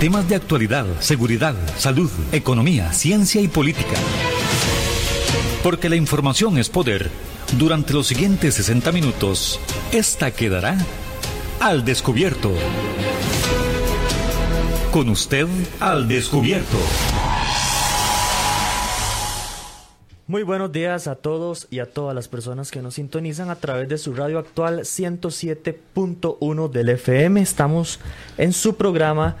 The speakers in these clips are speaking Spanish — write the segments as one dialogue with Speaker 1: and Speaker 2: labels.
Speaker 1: Temas de actualidad, seguridad, salud, economía, ciencia y política. Porque la información es poder. Durante los siguientes 60 minutos, esta quedará al descubierto. Con usted al descubierto.
Speaker 2: Muy buenos días a todos y a todas las personas que nos sintonizan a través de su radio actual 107.1 del FM. Estamos en su programa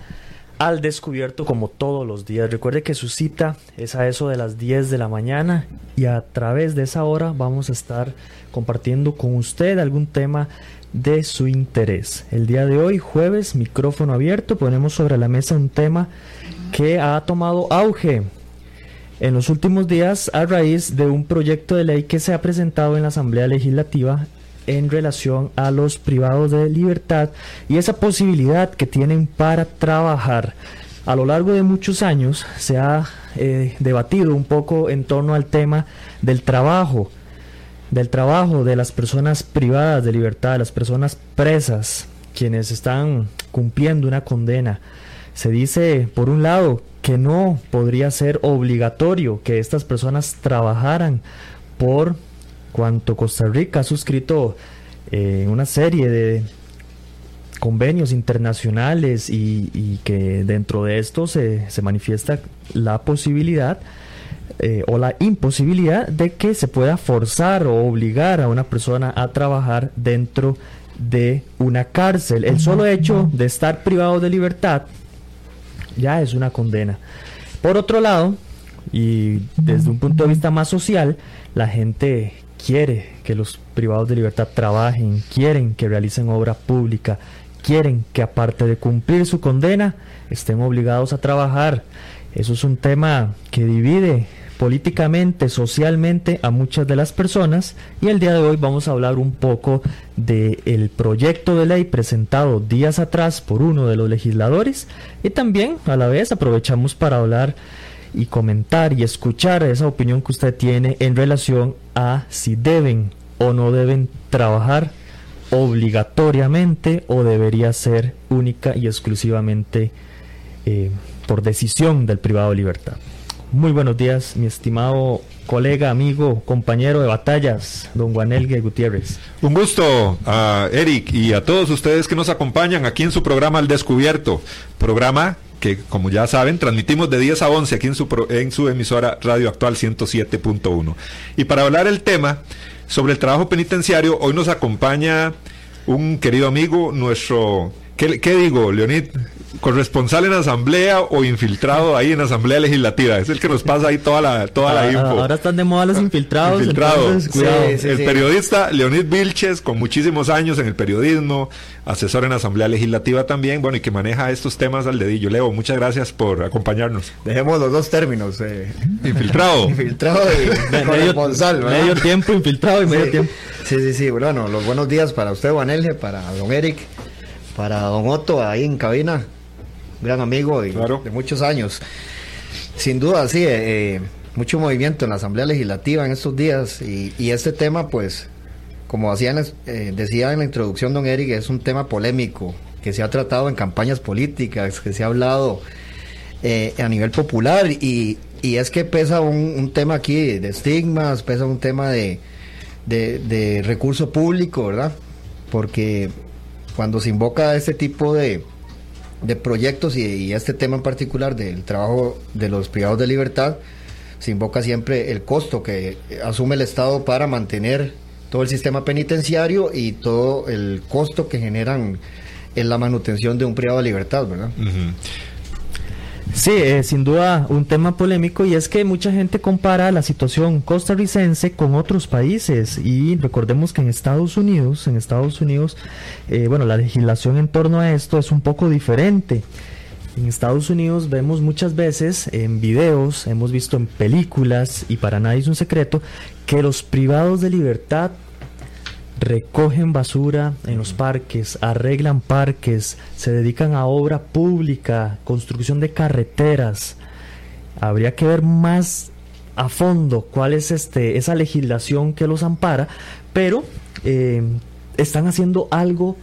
Speaker 2: Al Descubierto como todos los días. Recuerde que su cita es a eso de las 10 de la mañana y a través de esa hora vamos a estar compartiendo con usted algún tema de su interés. El día de hoy, jueves, micrófono abierto, ponemos sobre la mesa un tema que ha tomado auge en los últimos días a raíz de un proyecto de ley que se ha presentado en la Asamblea Legislativa en relación a los privados de libertad y esa posibilidad que tienen para trabajar. A lo largo de muchos años se ha eh, debatido un poco en torno al tema del trabajo, del trabajo de las personas privadas de libertad, de las personas presas, quienes están cumpliendo una condena. Se dice, por un lado, que no podría ser obligatorio que estas personas trabajaran por cuanto Costa Rica ha suscrito eh, una serie de convenios internacionales y, que dentro de esto se, manifiesta la posibilidad eh, o la imposibilidad de que se pueda forzar o obligar a una persona a trabajar dentro de una cárcel. El solo hecho de estar privado de libertad ya es una condena. Por otro lado, y desde un punto de vista más social, la gente quiere que los privados de libertad trabajen, quieren que realicen obra pública, quieren que aparte de cumplir su condena, estén obligados a trabajar. Eso es un tema que divide políticamente, socialmente a muchas de las personas y el día de hoy vamos a hablar un poco del el proyecto de ley presentado días atrás por uno de los legisladores y también a la vez aprovechamos para hablar y comentar y escuchar esa opinión que usted tiene en relación a si deben o no deben trabajar obligatoriamente o debería ser única y exclusivamente eh, por decisión del privado de libertad. Muy buenos días, mi estimado colega, amigo, compañero de batallas, don Juanelgue Gutiérrez.
Speaker 3: Un gusto a Eric y a todos ustedes que nos acompañan aquí en su programa Al Descubierto, programa que como ya saben transmitimos de 10 a 11 aquí en su, en su emisora Radio Actual 107.1. Y para hablar el tema sobre el trabajo penitenciario, hoy nos acompaña un querido amigo, nuestro ¿Qué, digo, Leonid? ¿Corresponsal en asamblea o infiltrado ahí en asamblea legislativa? Es el que nos pasa ahí toda la, toda la ah, info.
Speaker 2: Ahora están de moda los infiltrados.
Speaker 3: Infiltrado. el periodista Leonid Vilches, con muchísimos años en el periodismo, asesor en asamblea legislativa también, bueno, y que maneja estos temas al dedillo. Leo, muchas gracias por acompañarnos.
Speaker 4: Dejemos los dos términos. Eh.
Speaker 3: Infiltrado.
Speaker 4: infiltrado y
Speaker 2: corresponsal. Medio, tiempo infiltrado y medio tiempo.
Speaker 4: Sí, sí, sí. Bueno, los buenos días para usted, Juanelge, para don Eric para don Otto ahí en cabina, gran amigo de, de muchos años. Sin duda, sí, eh, eh, mucho movimiento en la Asamblea Legislativa en estos días y, este tema, pues, como hacían, eh, decía en la introducción don Eric, es un tema polémico que se ha tratado en campañas políticas, que se ha hablado a nivel popular y, es que pesa un, tema aquí de estigmas, pesa un tema de, de recurso público, ¿verdad? Porque cuando se invoca este tipo de, proyectos y, este tema en particular del trabajo de los privados de libertad, se invoca siempre el costo que asume el Estado para mantener todo el sistema penitenciario y todo el costo que generan en la manutención de un privado de libertad, ¿verdad?
Speaker 2: Sí, eh, sin duda un tema polémico y es que mucha gente compara la situación costarricense con otros países y recordemos que en Estados Unidos, en Estados Unidos, eh, bueno, la legislación en torno a esto es un poco diferente. En Estados Unidos vemos muchas veces en videos, hemos visto en películas y para nadie es un secreto que los privados de libertad recogen basura en los parques, arreglan parques, se dedican a obra pública, construcción de carreteras. Habría que ver más a fondo cuál es este, esa legislación que los ampara, pero eh, están haciendo algo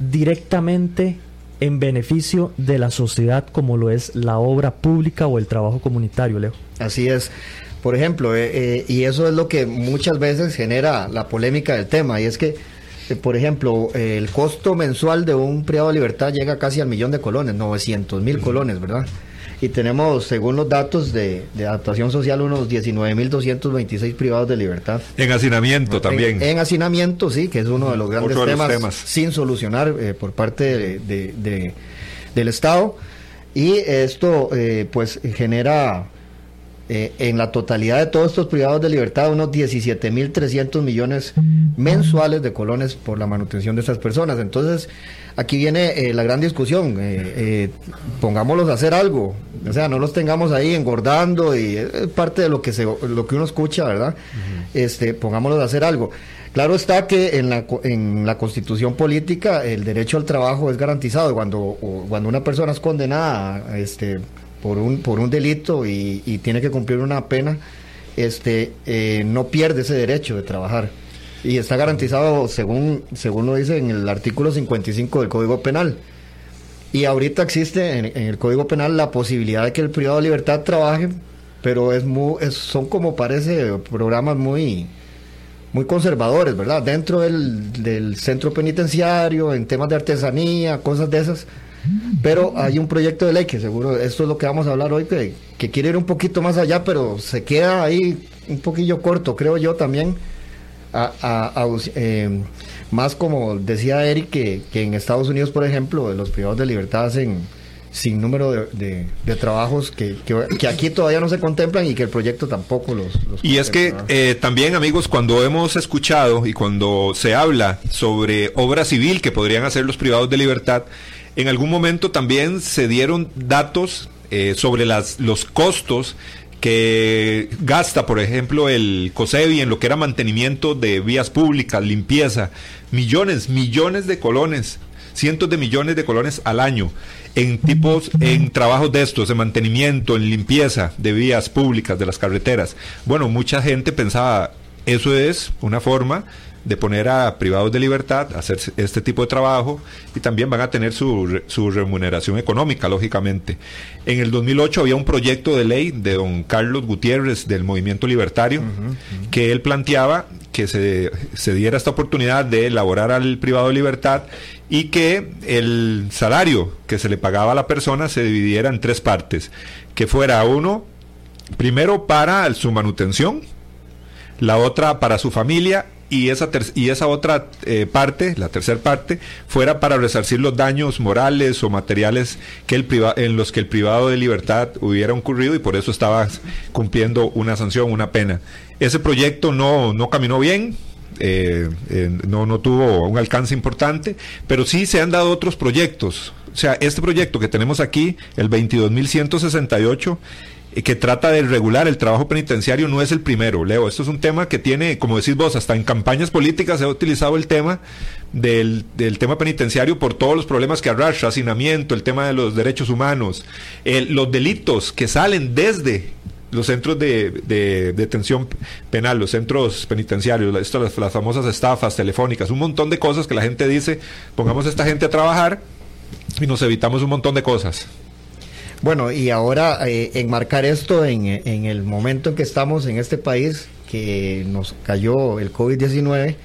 Speaker 2: directamente en beneficio de la sociedad como lo es la obra pública o el trabajo comunitario, Leo.
Speaker 4: Así es. Por ejemplo, eh, eh, y eso es lo que muchas veces genera la polémica del tema, y es que, eh, por ejemplo, el costo mensual de un privado de libertad llega casi al millón de colones, 900 mil colones, ¿verdad? Y tenemos, según los datos de, adaptación social, unos 19.226 privados de libertad.
Speaker 3: En hacinamiento también.
Speaker 4: En, hacinamiento, sí, que es uno de los grandes temas, sin solucionar por parte de, del Estado. Y esto, pues, genera eh, en la totalidad de todos estos privados de libertad, unos 17.300 millones mensuales de colones por la manutención de estas personas. Entonces, aquí viene eh, la gran discusión. Eh, pongámoslos a hacer algo. O sea, no los tengamos ahí engordando y es parte de lo que, se, lo que uno escucha, ¿verdad? este, pongámoslos a hacer algo. Claro está que en la, en la constitución política el derecho al trabajo es garantizado. Cuando, cuando una persona es condenada este, por un, por un delito y, tiene que cumplir una pena, este, eh, no pierde ese derecho de trabajar. Y está garantizado, según, según lo dice en el artículo 55 del Código Penal. Y ahorita existe en, el Código Penal la posibilidad de que el privado de libertad trabaje, pero es muy, son como parece programas muy, muy conservadores, ¿verdad? Dentro del, del centro penitenciario, en temas de artesanía, cosas de esas pero hay un proyecto de ley que seguro, esto es lo que vamos a hablar hoy, que, que quiere ir un poquito más allá, pero se queda ahí un poquillo corto, creo yo también. Eh, más como decía Eric, que, en Estados Unidos, por ejemplo, los privados de libertad hacen sin número de, trabajos que, aquí todavía no se contemplan y que el proyecto tampoco los...
Speaker 3: y es que eh, también, amigos, cuando hemos escuchado y cuando se habla sobre obra civil que podrían hacer los privados de libertad, en algún momento también se dieron datos eh, sobre las, los costos que gasta, por ejemplo, el COSEBI en lo que era mantenimiento de vías públicas, limpieza, millones, millones de colones, cientos de millones de colones al año en tipos, en trabajos de estos, de mantenimiento, en limpieza de vías públicas, de las carreteras. Bueno, mucha gente pensaba, eso es una forma de poner a privados de libertad a hacer este tipo de trabajo y también van a tener su, su remuneración económica, lógicamente. En el 2008 había un proyecto de ley de don Carlos Gutiérrez del Movimiento Libertario que él planteaba que se, se diera esta oportunidad de elaborar al privado de libertad y que el salario que se le pagaba a la persona se dividiera en tres partes, que fuera uno, primero para su manutención, la otra para su familia y esa, y esa otra eh, parte, la tercera parte, fuera para resarcir los daños morales o materiales que el en los que el privado de libertad hubiera ocurrido y por eso estaba cumpliendo una sanción, una pena. Ese proyecto no, no caminó bien, eh, no, no tuvo un alcance importante, pero sí se han dado otros proyectos. O sea, este proyecto que tenemos aquí, el 22.168, que trata de regular el trabajo penitenciario no es el primero, Leo. Esto es un tema que tiene, como decís vos, hasta en campañas políticas se ha utilizado el tema del, tema penitenciario por todos los problemas que arrastra, hacinamiento, el tema de los derechos humanos, los delitos que salen desde los centros de, detención penal, los centros penitenciarios, esto, las, las famosas estafas telefónicas, un montón de cosas que la gente dice, pongamos a esta gente a trabajar y nos evitamos un montón de cosas.
Speaker 4: Bueno, y ahora eh, enmarcar esto en, en, el momento en que estamos en este país, que nos cayó el COVID-19,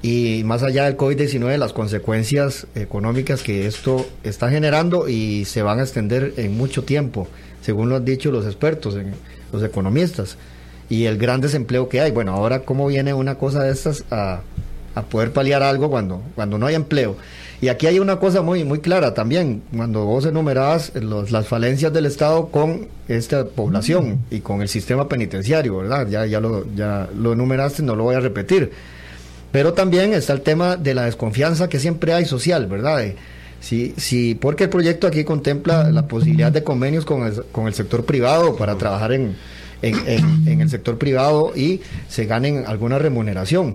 Speaker 4: y más allá del COVID-19, las consecuencias económicas que esto está generando y se van a extender en mucho tiempo, según lo han dicho los expertos, los economistas, y el gran desempleo que hay. Bueno, ahora cómo viene una cosa de estas a, a poder paliar algo cuando, cuando no hay empleo. Y aquí hay una cosa muy, muy clara también, cuando vos enumerabas las falencias del Estado con esta población y con el sistema penitenciario, ¿verdad? Ya, ya, lo, ya lo enumeraste, no lo voy a repetir. Pero también está el tema de la desconfianza que siempre hay social, ¿verdad? Sí, sí, porque el proyecto aquí contempla la posibilidad de convenios con el, con el sector privado para trabajar en, en, en, el sector privado y se ganen alguna remuneración.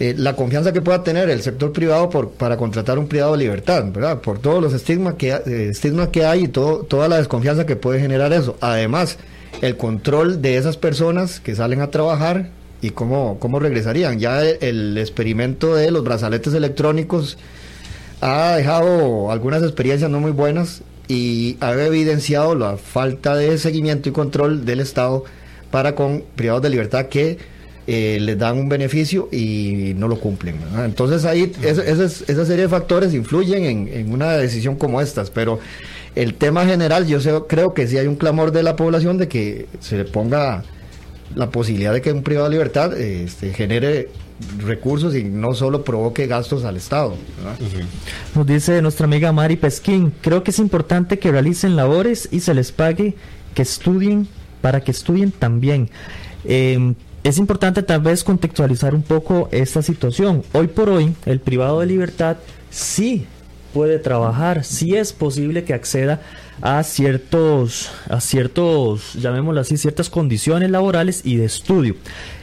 Speaker 4: Eh, la confianza que pueda tener el sector privado por, para contratar un privado de libertad, ¿verdad? Por todos los estigmas que, eh, que hay y todo, toda la desconfianza que puede generar eso. Además, el control de esas personas que salen a trabajar y cómo, cómo regresarían. Ya el, experimento de los brazaletes electrónicos ha dejado algunas experiencias no muy buenas y ha evidenciado la falta de seguimiento y control del Estado para con privados de libertad que eh, les dan un beneficio y no lo cumplen. Entonces ahí esa serie de factores influyen en, una decisión como estas, pero el tema general yo creo que sí hay un clamor de la población de que se le ponga la posibilidad de que un privado de libertad este, genere recursos y no solo provoque gastos al Estado.
Speaker 2: Nos dice nuestra amiga Mari Pesquín, creo que es importante que realicen labores y se les pague que estudien para que estudien también. Em, es importante tal vez contextualizar un poco esta situación. Hoy por hoy, el privado de libertad sí puede trabajar, sí es posible que acceda a ciertos, a ciertos, llamémoslo así, ciertas condiciones laborales y de estudio.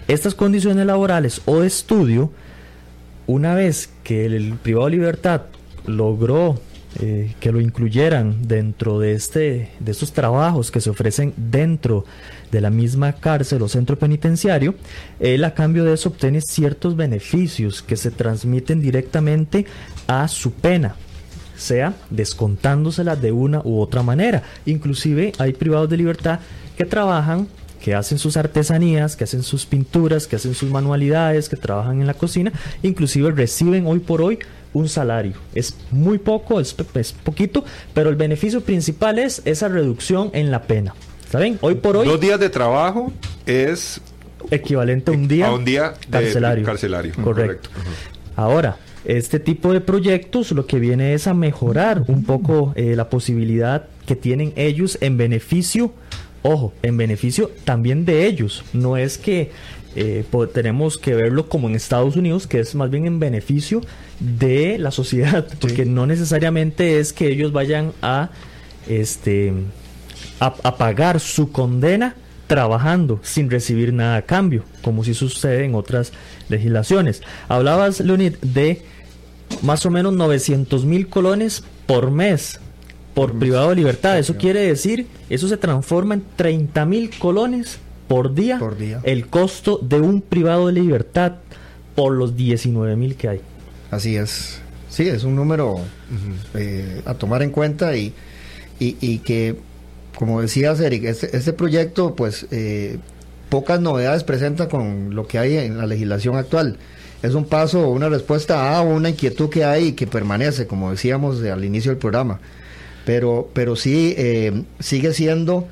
Speaker 2: Estas condiciones laborales o de estudio, una vez que el privado de libertad logró eh, que lo incluyeran dentro de, este, de estos trabajos que se ofrecen dentro de la misma cárcel o centro penitenciario, él a cambio de eso obtiene ciertos beneficios que se transmiten directamente a su pena sea descontándosela de una u otra manera. Inclusive hay privados de libertad que trabajan que hacen sus artesanías, que hacen sus pinturas, que hacen sus manualidades, que trabajan en la cocina, inclusive reciben hoy por hoy un salario. Es muy poco, es, poquito, pero el beneficio principal es esa reducción en la pena. ¿Está bien? Hoy por hoy...
Speaker 3: Dos días de trabajo es...
Speaker 2: Equivalente a un día,
Speaker 3: a un día
Speaker 2: carcelario.
Speaker 3: carcelario.
Speaker 2: Correcto. Ahora, este tipo de proyectos lo que viene es a mejorar un poco eh, la posibilidad que tienen ellos en beneficio, ojo, en beneficio también de ellos. No es que eh, tenemos que verlo como en Estados Unidos, que es más bien en beneficio de la sociedad, porque no necesariamente es que ellos vayan a este a, pagar su condena trabajando sin recibir nada a cambio, como si sucede en otras legislaciones. Hablabas, Leonid, de más o menos 900 mil colones por mes por privado de libertad. Eso quiere decir, eso se transforma en 30 mil colones por día,
Speaker 4: por día,
Speaker 2: el costo de un privado de libertad por los 19 mil que hay.
Speaker 4: Así es. Sí, es un número eh, a tomar en cuenta y, y, que, como decías, Eric, este, este proyecto, pues, eh, pocas novedades presenta con lo que hay en la legislación actual. Es un paso una respuesta a una inquietud que hay y que permanece, como decíamos al inicio del programa. Pero, pero sí eh, sigue siendo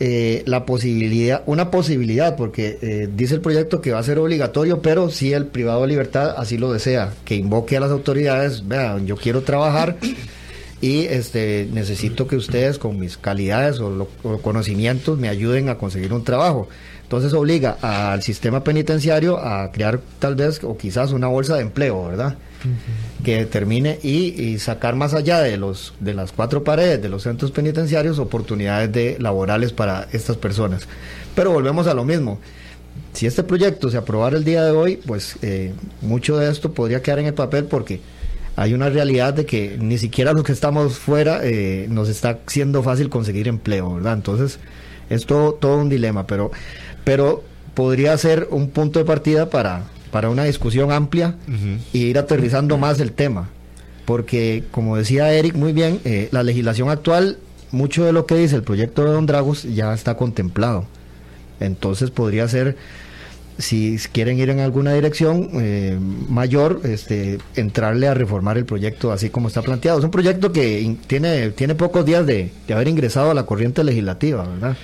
Speaker 4: eh, la posibilidad, una posibilidad, porque eh, dice el proyecto que va a ser obligatorio, pero si el privado de libertad así lo desea, que invoque a las autoridades, vean, yo quiero trabajar y este necesito que ustedes con mis calidades o, los conocimientos me ayuden a conseguir un trabajo. Entonces obliga al sistema penitenciario a crear tal vez o quizás una bolsa de empleo, ¿verdad? que determine y, sacar más allá de los de las cuatro paredes de los centros penitenciarios oportunidades de laborales para estas personas. Pero volvemos a lo mismo. Si este proyecto se aprobara el día de hoy, pues eh, mucho de esto podría quedar en el papel porque hay una realidad de que ni siquiera los que estamos fuera eh, nos está siendo fácil conseguir empleo, ¿verdad? Entonces es todo, todo un dilema, pero, pero podría ser un punto de partida para, para una discusión amplia y ir aterrizando más el tema. Porque, como decía Eric muy bien, eh, la legislación actual, mucho de lo que dice el proyecto de Don Dragos ya está contemplado. Entonces podría ser, si quieren ir en alguna dirección eh, mayor, este, entrarle a reformar el proyecto así como está planteado. Es un proyecto que tiene, tiene pocos días de, de haber ingresado a la corriente legislativa, ¿verdad?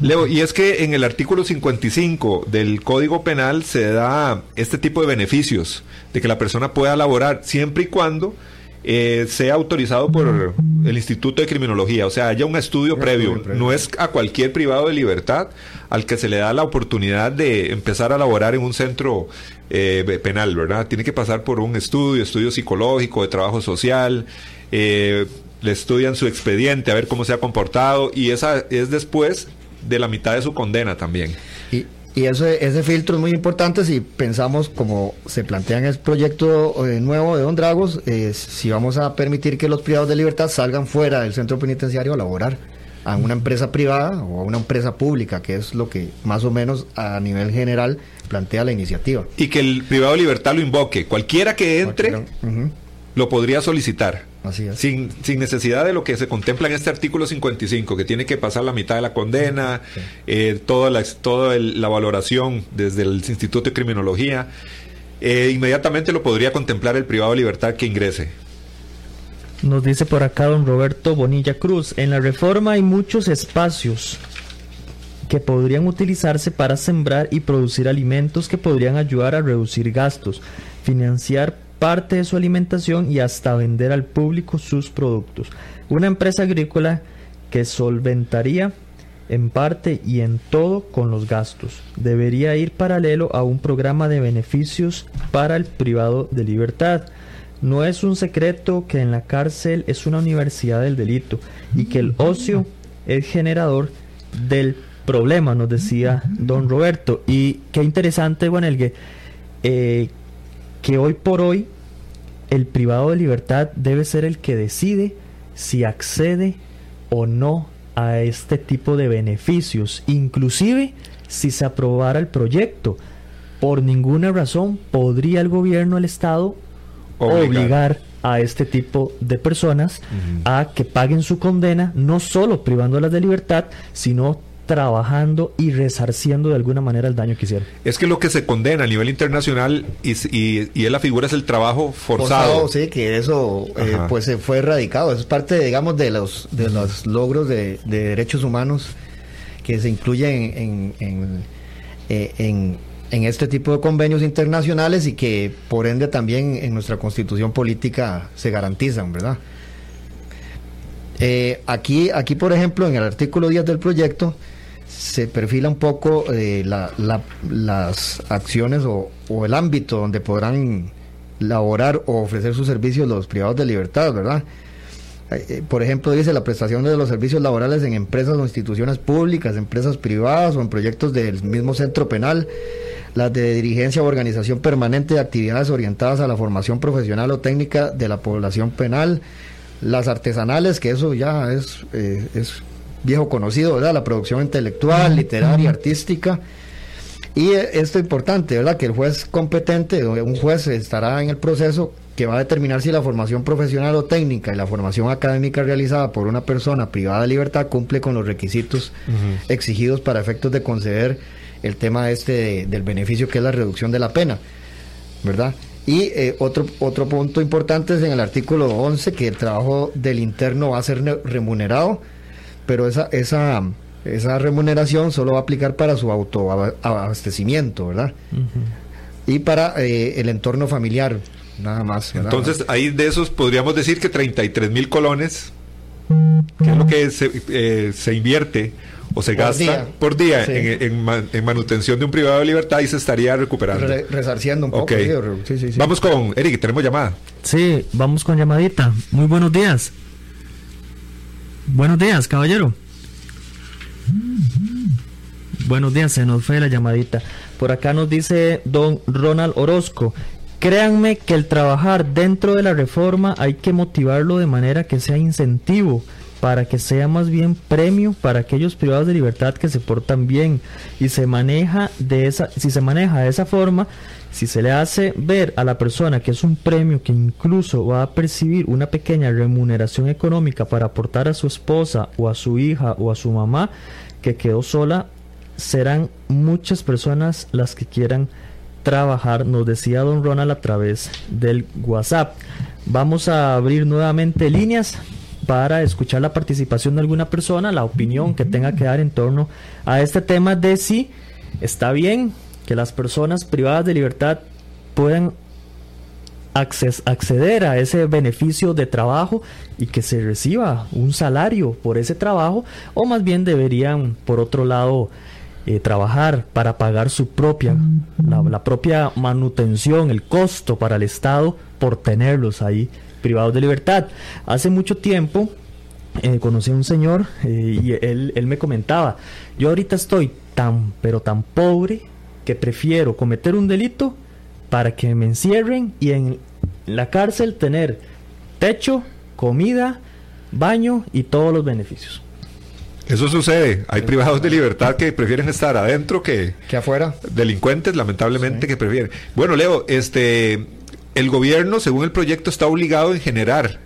Speaker 3: Leo, y es que en el artículo 55 del Código Penal se da este tipo de beneficios, de que la persona pueda laborar siempre y cuando eh, sea autorizado por el Instituto de Criminología, o sea, haya un estudio, previo. No es a cualquier privado de libertad al que se le da la oportunidad de empezar a laborar en un centro eh, penal, ¿verdad? Tiene que pasar por un estudio, estudio psicológico, de trabajo social. Eh, le estudian su expediente, a ver cómo se ha comportado y esa es después de la mitad de su condena también.
Speaker 4: Y, ese, ese filtro es muy importante si pensamos, como se plantea en el proyecto eh, nuevo de Don Dragos, si vamos a permitir que los privados de libertad salgan fuera del centro penitenciario a laborar a una empresa privada o a una empresa pública, que es lo que más o menos a nivel general plantea la iniciativa.
Speaker 3: Y que el privado de libertad lo invoque. Cualquiera que entre lo podría solicitar.
Speaker 4: Así es.
Speaker 3: Sin, sin necesidad de lo que se contempla en este artículo 55, que tiene que pasar la mitad de la condena, eh, toda, la, toda la valoración desde el Instituto de Criminología. Eh, inmediatamente lo podría contemplar el privado de libertad que ingrese.
Speaker 2: Nos dice por acá don Roberto Bonilla Cruz, en la reforma hay muchos espacios que podrían utilizarse para sembrar y producir alimentos que podrían ayudar a reducir gastos, financiar parte de su alimentación y hasta vender al público sus productos. Una empresa agrícola que solventaría en parte y en todo con los gastos. Debería ir paralelo a un programa de beneficios para el privado de libertad. No es un secreto que en la cárcel es una universidad del delito y que el ocio es generador del problema, nos decía don Roberto. Y qué interesante, Juanelgue, eh, que hoy por hoy el privado de libertad debe ser el que decide si accede o no a este tipo de beneficios, inclusive si se aprobara el proyecto. Por ninguna razón podría el gobierno, el Estado, obligar, a este tipo de personas a que paguen su condena, no solo privándolas de libertad, sino trabajando y resarciendo de alguna manera el daño que hicieron.
Speaker 3: Es que lo que se condena a nivel internacional y, y, y la figura es el trabajo forzado.
Speaker 4: sí, que eso eh, pues se fue erradicado. Eso es parte, digamos, de los, de los logros de, derechos humanos que se incluyen en, en, eh, en, en, este tipo de convenios internacionales y que por ende también en nuestra constitución política se garantizan, ¿verdad? Eh, aquí, aquí, por ejemplo, en el artículo 10 del proyecto, se perfila un poco eh, las acciones o, el ámbito donde podrán laborar o ofrecer sus servicios los privados de libertad, ¿verdad? Eh, eh, por ejemplo, dice la prestación de los servicios laborales en empresas o instituciones públicas, empresas privadas o en proyectos del mismo centro penal, las de dirigencia o organización permanente de actividades orientadas a la formación profesional o técnica de la población penal, las artesanales, que eso ya es, es viejo conocido, ¿verdad? La producción intelectual, literaria, artística. Y esto es importante, ¿verdad? Que el juez competente, un juez estará en el proceso que va a determinar si la formación profesional o técnica y la formación académica realizada por una persona privada de libertad cumple con los requisitos exigidos para efectos de conceder el tema este del beneficio que es la reducción de la pena, ¿verdad? Y eh, otro, otro punto importante es en el artículo 11 que el trabajo del interno va a ser remunerado pero esa, esa, esa remuneración solo va a aplicar para su autoabastecimiento, ¿verdad? Y para eh, el entorno familiar, nada más.
Speaker 3: Entonces, ahí de esos podríamos decir que 33 mil colones, que es lo que se, eh, se invierte o se gasta por día en, en, manutención de un privado de libertad y se estaría recuperando.
Speaker 4: resarciendo un poco.
Speaker 3: vamos con Eric, tenemos llamada.
Speaker 2: Sí, vamos con llamadita. Muy buenos días. Buenos días, caballero. Buenos días, se nos fue la llamadita. Por acá nos dice don Ronald Orozco. Créanme que el trabajar dentro de la reforma hay que motivarlo de manera que sea incentivo para que sea más bien premio para aquellos privados de libertad que se portan bien y se maneja de esa si se maneja de esa forma si se le hace ver a la persona que es un premio que incluso va a percibir una pequeña remuneración económica para aportar a su esposa o a su hija o a su mamá que quedó sola, serán muchas personas las que quieran trabajar, nos decía don Ronald a través del WhatsApp. Vamos a abrir nuevamente líneas para escuchar la participación de alguna persona, la opinión que tenga que dar en torno a este tema de si está bien que las personas privadas de libertad puedan acceder a ese beneficio de trabajo y que se reciba un salario por ese trabajo o más bien deberían por otro lado eh, trabajar para pagar su propia la, propia manutención el costo para el estado por tenerlos ahí privados de libertad. Hace mucho tiempo eh, conocí a un señor eh, y él, él me comentaba yo ahorita estoy tan pero tan pobre que prefiero cometer un delito para que me encierren y en la cárcel tener techo, comida, baño y todos los beneficios.
Speaker 3: Eso sucede. Hay privados de libertad que prefieren estar adentro que,
Speaker 4: que afuera.
Speaker 3: Delincuentes, lamentablemente, que prefieren. Bueno, Leo, este el gobierno, según el proyecto, está obligado en generar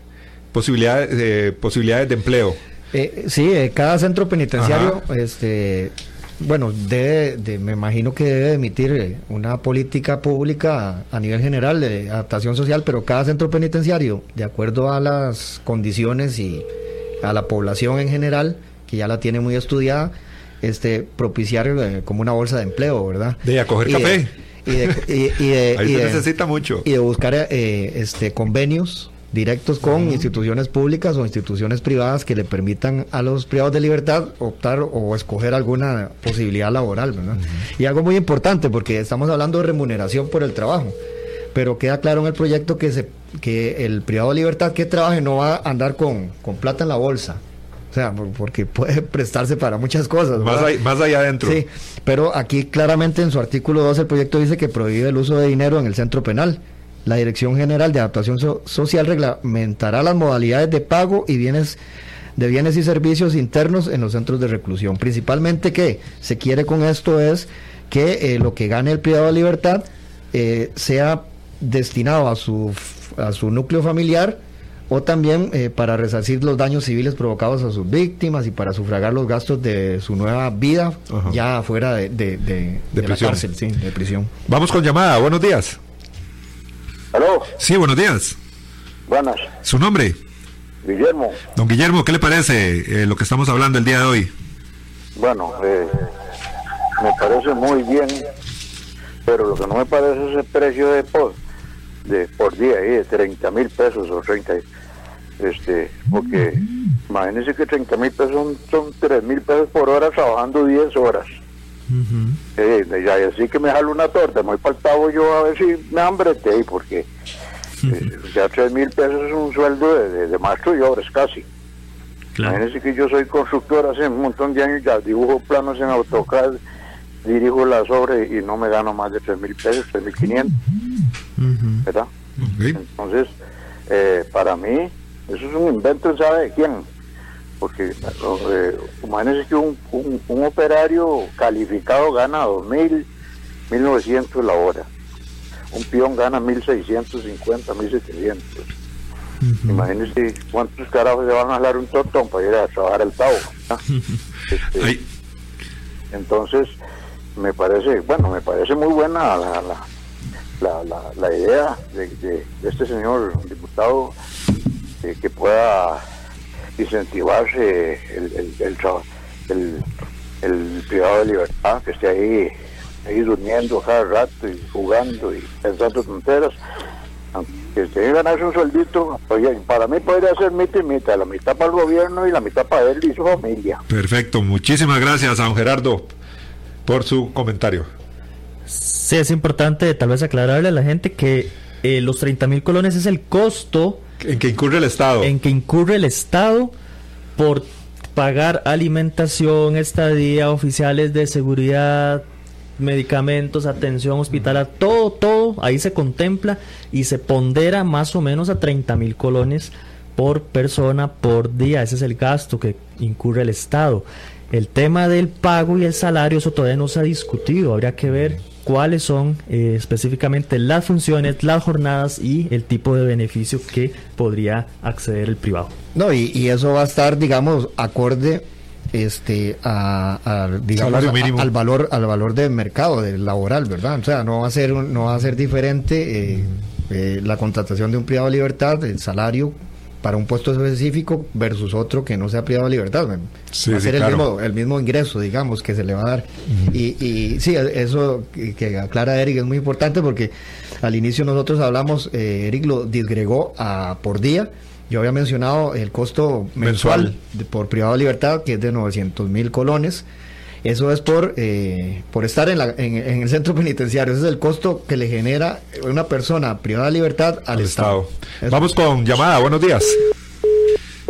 Speaker 3: posibilidades, de posibilidades de empleo.
Speaker 4: Eh, sí, eh, cada centro penitenciario, este, bueno, debe, me imagino que debe emitir eh, una política pública a, nivel general de adaptación social, pero cada centro penitenciario, de acuerdo a las condiciones y a la población en general, que ya la tiene muy estudiada, este, propiciar como una bolsa de empleo, ¿verdad?
Speaker 3: De acoger café.
Speaker 4: y de,
Speaker 3: Ahí se necesita mucho.
Speaker 4: Y de buscar este, convenios directos con instituciones públicas o instituciones privadas que le permitan a los privados de libertad optar o escoger alguna posibilidad laboral. ¿verdad? Y algo muy importante, porque estamos hablando de remuneración por el trabajo, pero queda claro en el proyecto que, se, que el privado de libertad que trabaje no va a andar con, con plata en la bolsa. O sea, porque puede prestarse para muchas cosas.
Speaker 3: Más, más allá adentro.
Speaker 4: Sí, pero aquí claramente en su artículo 2 el proyecto dice que prohíbe el uso de dinero en el centro penal la Dirección General de Adaptación Social reglamentará las modalidades de pago y bienes de bienes y servicios internos en los centros de reclusión. Principalmente que se quiere con esto es que eh, lo que gane el privado de libertad eh, sea destinado a su, a su núcleo familiar o también eh, para resarcir los daños civiles provocados a sus víctimas y para sufragar los gastos de su nueva vida ya fuera de, de, la cárcel, sí, de prisión.
Speaker 3: Vamos con llamada, buenos días.
Speaker 5: ¿Aló?
Speaker 3: Sí, buenos días.
Speaker 5: Buenas.
Speaker 3: ¿Su nombre?
Speaker 5: Guillermo.
Speaker 3: Don Guillermo, ¿qué le parece eh, lo que estamos hablando el día de hoy?
Speaker 5: Bueno, eh, me parece muy bien, pero lo que no me parece es el precio de por, de por día, de 30 mil pesos o 30, este, porque imagínense que 30 mil pesos son, son 3 mil pesos por hora trabajando 10 horas. Eh, así que me jalo una torta, muy faltado yo a ver si me hambrete ahí, porque eh, ya tres mil pesos es un sueldo de, maestro y obras casi. Imagínense que yo soy constructor hace un montón de años, ya dibujo planos en AutoCAD, dirijo las obras y no me gano más de tres mil pesos, tres mil quinientos. ¿Verdad? Entonces, eh, para mí, eso es un invento, ¿sabe de quién? Porque eh, imagínense que un, un, operario calificado gana 2.000, 1.900 la hora. Un peón gana 1.650, 1.700. Imagínense cuántos carajos se van a hablar un tortón para ir a trabajar al tabo. Este, entonces, me parece, bueno, me parece muy buena la, la, la, la idea de, este señor diputado eh, que pueda incentivarse el, el, el, el, privado de libertad, que esté ahí, ahí durmiendo cada rato y jugando y pensando tonteras. Que esté que ganarse un sueldito, oye, para mí podría ser mitad y mitad, la mitad para el gobierno y la mitad para él y su familia.
Speaker 3: Perfecto, muchísimas gracias a don Gerardo por su comentario.
Speaker 2: Sí, es importante tal vez aclararle a la gente que eh, los 30 mil colones es el costo
Speaker 3: en que incurre el Estado.
Speaker 2: En que incurre el Estado por pagar alimentación, estadía, oficiales de seguridad, medicamentos, atención hospitalaria, todo, todo, ahí se contempla y se pondera más o menos a 30 mil colones por persona por día. Ese es el gasto que incurre el Estado. El tema del pago y el salario, eso todavía no se ha discutido. Habría que ver cuáles son eh, específicamente las funciones, las jornadas y el tipo de beneficio que podría acceder el privado.
Speaker 4: No, y, eso va a estar, digamos, acorde este a, digamos al valor al valor del mercado del laboral verdad o sea no va a ser no va a ser diferente eh, eh, la contratación de un privado de libertad el salario para un puesto específico versus otro que no sea privado de libertad. va a ser el, mismo, el mismo ingreso, digamos, que se le va a dar. y, y sí, eso que, aclara Eric es muy importante porque al inicio nosotros hablamos, eh, Eric lo disgregó a por día. Yo había mencionado el costo mensual, por privado de libertad, que es de 900 mil colones. Eso es por, eh, por estar en, la, en, el centro penitenciario. Ese es el costo que le genera una persona privada de libertad al, Estado.
Speaker 3: Vamos con llamada. Buenos días.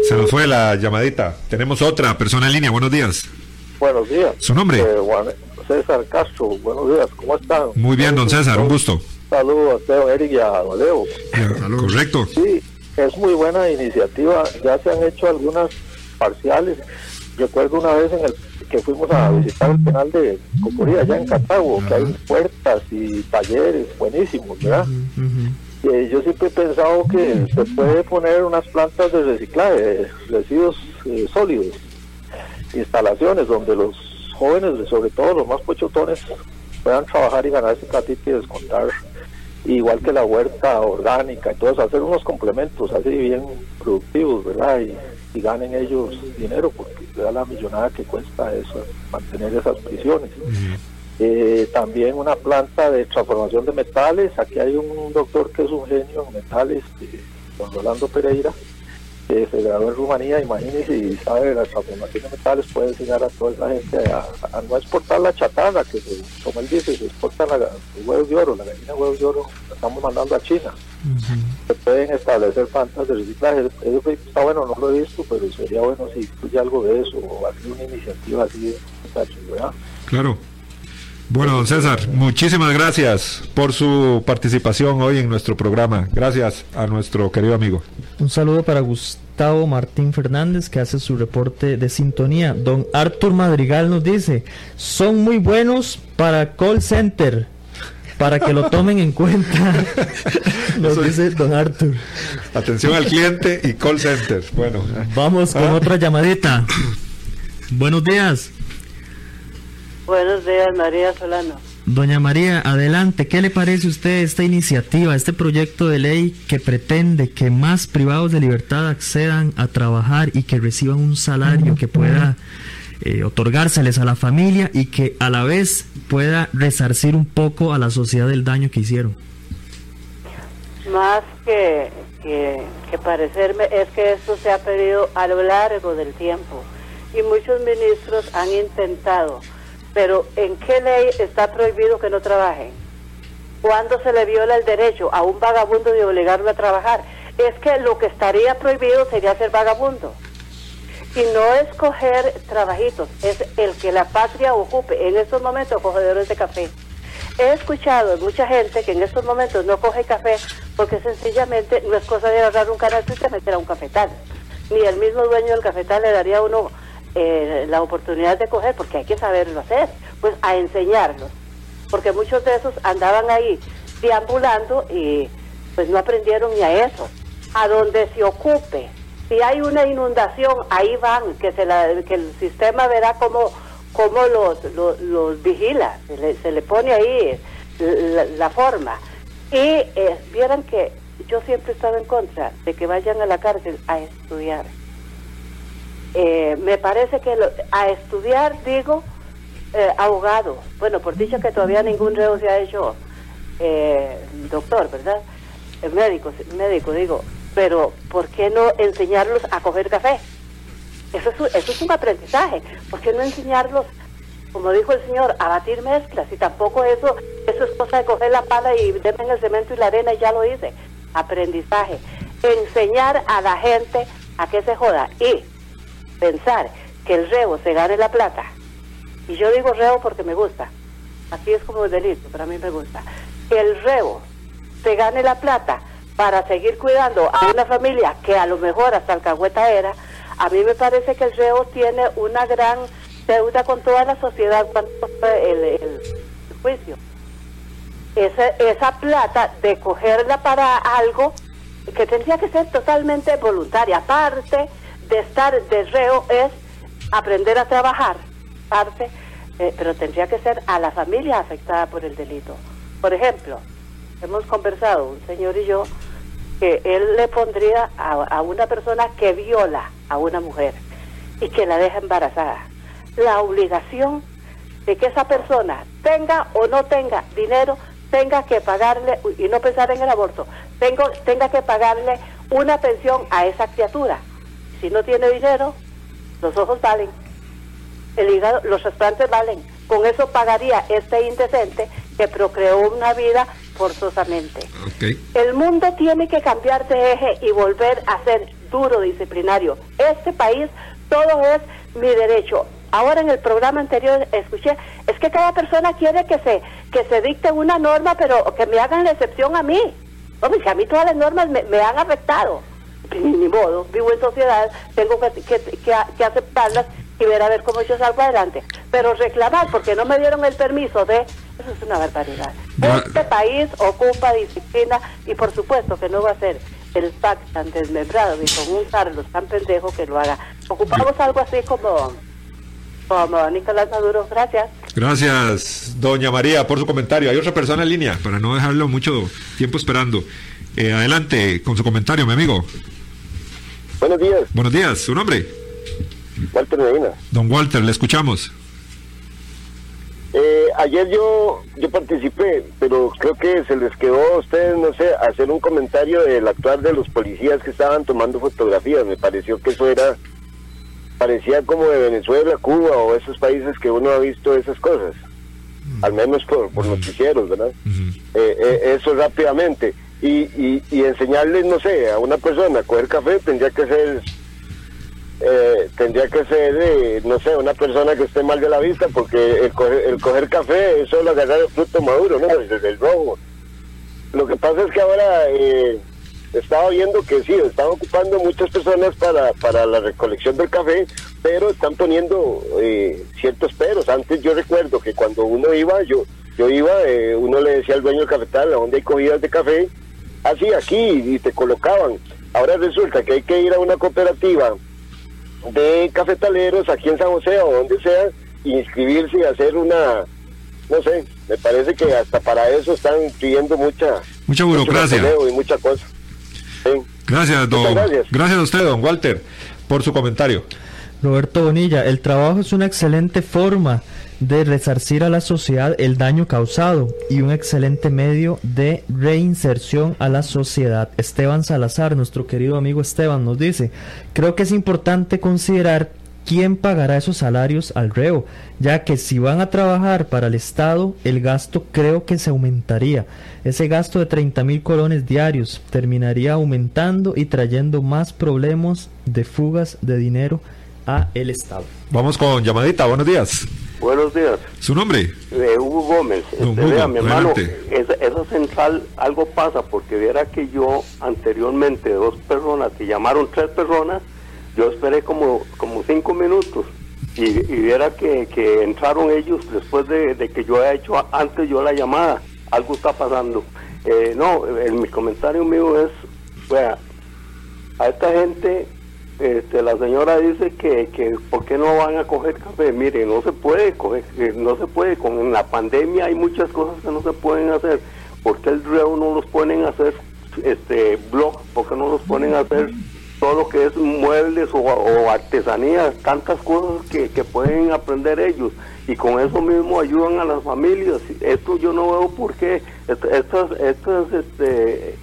Speaker 3: Se nos fue la llamadita. Tenemos otra persona en línea. Buenos días.
Speaker 5: Buenos días.
Speaker 3: ¿Su nombre?
Speaker 5: Eh, César Castro. Buenos días. ¿Cómo están?
Speaker 3: Muy bien, don César. Un gusto.
Speaker 5: Saludos a Teo, Eric y a Valeo.
Speaker 3: Correcto.
Speaker 5: Sí, es muy buena iniciativa. Ya se han hecho algunas parciales. Recuerdo una vez en el que fuimos a visitar el penal de Cocoría, allá en Cartago, que hay puertas y talleres buenísimos, ¿verdad?
Speaker 6: Eh, yo siempre he pensado que se puede poner unas plantas de reciclaje, residuos eh, sólidos, instalaciones donde los jóvenes, sobre todo los más pochotones, puedan trabajar y ganarse platito y descontar, igual que la huerta orgánica y eso, hacer unos complementos así bien productivos, ¿verdad? Y, ganen ellos dinero, porque da la millonada que cuesta eso, mantener esas prisiones. Eh, también una planta de transformación de metales. Aquí hay un doctor que es un genio en metales, eh, don Rolando Pereira, que se graduó en Rumanía, imagínense, y sabe la transformación de metales, puede enseñar a toda esa gente a, no exportar la chatarra, que como él dice, se exporta la, los huevos de oro, la gallina de huevos de oro, la estamos mandando a China. Se pueden establecer plantas de reciclaje. Eso está bueno, no lo he visto, pero sería bueno si incluye algo de eso, o hacer una iniciativa así, ¿verdad?
Speaker 3: Claro. Bueno, don César, muchísimas gracias por su participación hoy en nuestro programa. Gracias a nuestro querido amigo.
Speaker 2: Un saludo para Gustavo Martín Fernández que hace su reporte de sintonía. Don Artur Madrigal nos dice, son muy buenos para call center, para que lo tomen en cuenta. Nos dice don Artur.
Speaker 3: Atención al cliente y call center. Bueno.
Speaker 2: Vamos con ah. otra llamadita. Buenos días.
Speaker 7: Buenos días, María Solano.
Speaker 2: Doña María, adelante. ¿Qué le parece a usted esta iniciativa, este proyecto de ley que pretende que más privados de libertad accedan a trabajar y que reciban un salario que pueda eh, otorgárseles a la familia y que a la vez pueda resarcir un poco a la sociedad del daño que hicieron?
Speaker 7: Más que, que, que parecerme es que esto se ha pedido a lo largo del tiempo y muchos ministros han intentado pero ¿en qué ley está prohibido que no trabajen? ¿Cuándo se le viola el derecho a un vagabundo de obligarlo a trabajar? Es que lo que estaría prohibido sería ser vagabundo. Y no escoger trabajitos, es el que la patria ocupe. En estos momentos, cogedores de café. He escuchado mucha gente que en estos momentos no coge café porque sencillamente no es cosa de agarrar un canal y meter a un cafetal. Ni el mismo dueño del cafetal le daría uno eh, la oportunidad de coger, porque hay que saberlo hacer, pues a enseñarlos, porque muchos de esos andaban ahí deambulando y pues no aprendieron ni a eso. A donde se ocupe, si hay una inundación, ahí van, que, se la, que el sistema verá cómo, cómo los, los, vigila, se le, pone ahí la, forma. Y eh, vieran que yo siempre he estado en contra de que vayan a la cárcel a estudiar eh, me parece que a estudiar, digo, eh, abogado. Bueno, por dicho que todavía ningún reo se ha hecho eh, doctor, ¿verdad? médico, médico, digo. Pero, ¿por qué no enseñarlos a coger café? Eso es, eso es un aprendizaje. ¿Por qué no enseñarlos, como dijo el señor, a batir mezclas? Y tampoco eso, eso es cosa de coger la pala y meterme el cemento y la arena y ya lo hice. Aprendizaje. Enseñar a la gente a que se joda. Y pensar que el reo se gane la plata, y yo digo reo porque me gusta, así es como el delito, pero a mí me gusta, que el reo se gane la plata para seguir cuidando a una familia que a lo mejor hasta alcahueta era, a mí me parece que el reo tiene una gran deuda con toda la sociedad cuando el, el, juicio. Esa, esa plata de cogerla para algo que tendría que ser totalmente voluntaria, aparte de estar de reo es aprender a trabajar, parte, eh, pero tendría que ser a la familia afectada por el delito. Por ejemplo, hemos conversado, un señor y yo, que él le pondría a, a una persona que viola a una mujer y que la deja embarazada la obligación de que esa persona tenga o no tenga dinero, tenga que pagarle, y no pensar en el aborto, tengo, tenga que pagarle una pensión a esa criatura si no tiene dinero, los ojos valen, el hígado, los trasplantes valen. Con eso pagaría este indecente que procreó una vida forzosamente. El mundo tiene que cambiar de eje y volver a ser duro disciplinario. Este país todo es mi derecho. Ahora en el programa anterior escuché, es que cada persona quiere que se que se dicte una norma, pero que me hagan la excepción a mí. Hombre, que a mí todas las normas me, me han afectado ni modo, vivo en sociedad, tengo que, que, aceptarlas y ver a ver cómo yo salgo adelante. pero reclamar porque no me dieron el permiso de... Eso es una barbaridad. Este país ocupa disciplina y por supuesto que no va a ser el PAC tan desmembrado y con un Carlos tan pendejo que lo haga. Ocupamos algo así como, como Nicolás Maduro. Gracias.
Speaker 3: Gracias, doña María, por su comentario. Hay otra persona en línea para no dejarlo mucho tiempo esperando. Eh, adelante con su comentario, mi amigo.
Speaker 8: Buenos días.
Speaker 3: Buenos días, ¿su nombre?
Speaker 8: Walter Medina.
Speaker 3: Don Walter, le escuchamos.
Speaker 8: Eh, ayer yo yo participé, pero creo que se les quedó a ustedes, no sé, hacer un comentario del actuar de los policías que estaban tomando fotografías. Me pareció que eso era, parecía como de Venezuela, Cuba o esos países que uno ha visto esas cosas, al menos por, por noticieros, ¿verdad? Eh, eh, eso rápidamente. Y, y, y enseñarles, no sé, a una persona a coger café tendría que ser eh, tendría que ser, eh, no sé, una persona que esté mal de la vista, porque el coger, el coger café es solo agarrar el fruto maduro, ¿no? Desde el rojo. Lo que pasa es que ahora eh, estaba viendo que sí, están ocupando muchas personas para, para la recolección del café, pero están poniendo eh, ciertos peros. Antes yo recuerdo que cuando uno iba, yo yo iba, uno le decía al dueño del cafetal, ¿a dónde hay comidas de café? Así, aquí, y te colocaban. Ahora resulta que hay que ir a una cooperativa de cafetaleros aquí en San José o donde sea, inscribirse y hacer una, no sé, me parece que hasta para eso están pidiendo mucha,
Speaker 3: mucha burocracia
Speaker 8: y mucha cosa.
Speaker 3: Gracias, don. Gracias. gracias a usted, don Walter, por su comentario.
Speaker 2: Roberto Bonilla, el trabajo es una excelente forma de resarcir a la sociedad el daño causado y un excelente medio de reinserción a la sociedad. Esteban Salazar, nuestro querido amigo Esteban, nos dice, creo que es importante considerar quién pagará esos salarios al reo, ya que si van a trabajar para el Estado, el gasto creo que se aumentaría. Ese gasto de 30 mil colones diarios terminaría aumentando y trayendo más problemas de fugas de dinero a el Estado.
Speaker 3: Vamos con llamadita, buenos días.
Speaker 9: Buenos días.
Speaker 3: ¿Su nombre?
Speaker 9: Eh, Hugo Gómez. Este, mi hermano, esa, esa, central algo pasa porque viera que yo anteriormente dos personas que llamaron tres personas, yo esperé como, como cinco minutos y, y viera que, que, entraron ellos después de, que yo haya hecho antes yo la llamada. Algo está pasando. Eh, no, en mi comentario mío es, vea, a esta gente este, la señora dice que, que por qué no van a coger café. Mire, no se puede coger, eh, no se puede. Con la pandemia hay muchas cosas que no se pueden hacer. ¿Por qué el REO no los ponen a hacer este blog? ¿Por qué no los ponen a hacer todo lo que es muebles o, artesanías? Tantas cosas que, que pueden aprender ellos. Y con eso mismo ayudan a las familias. Esto yo no veo por qué. Estas, estas, este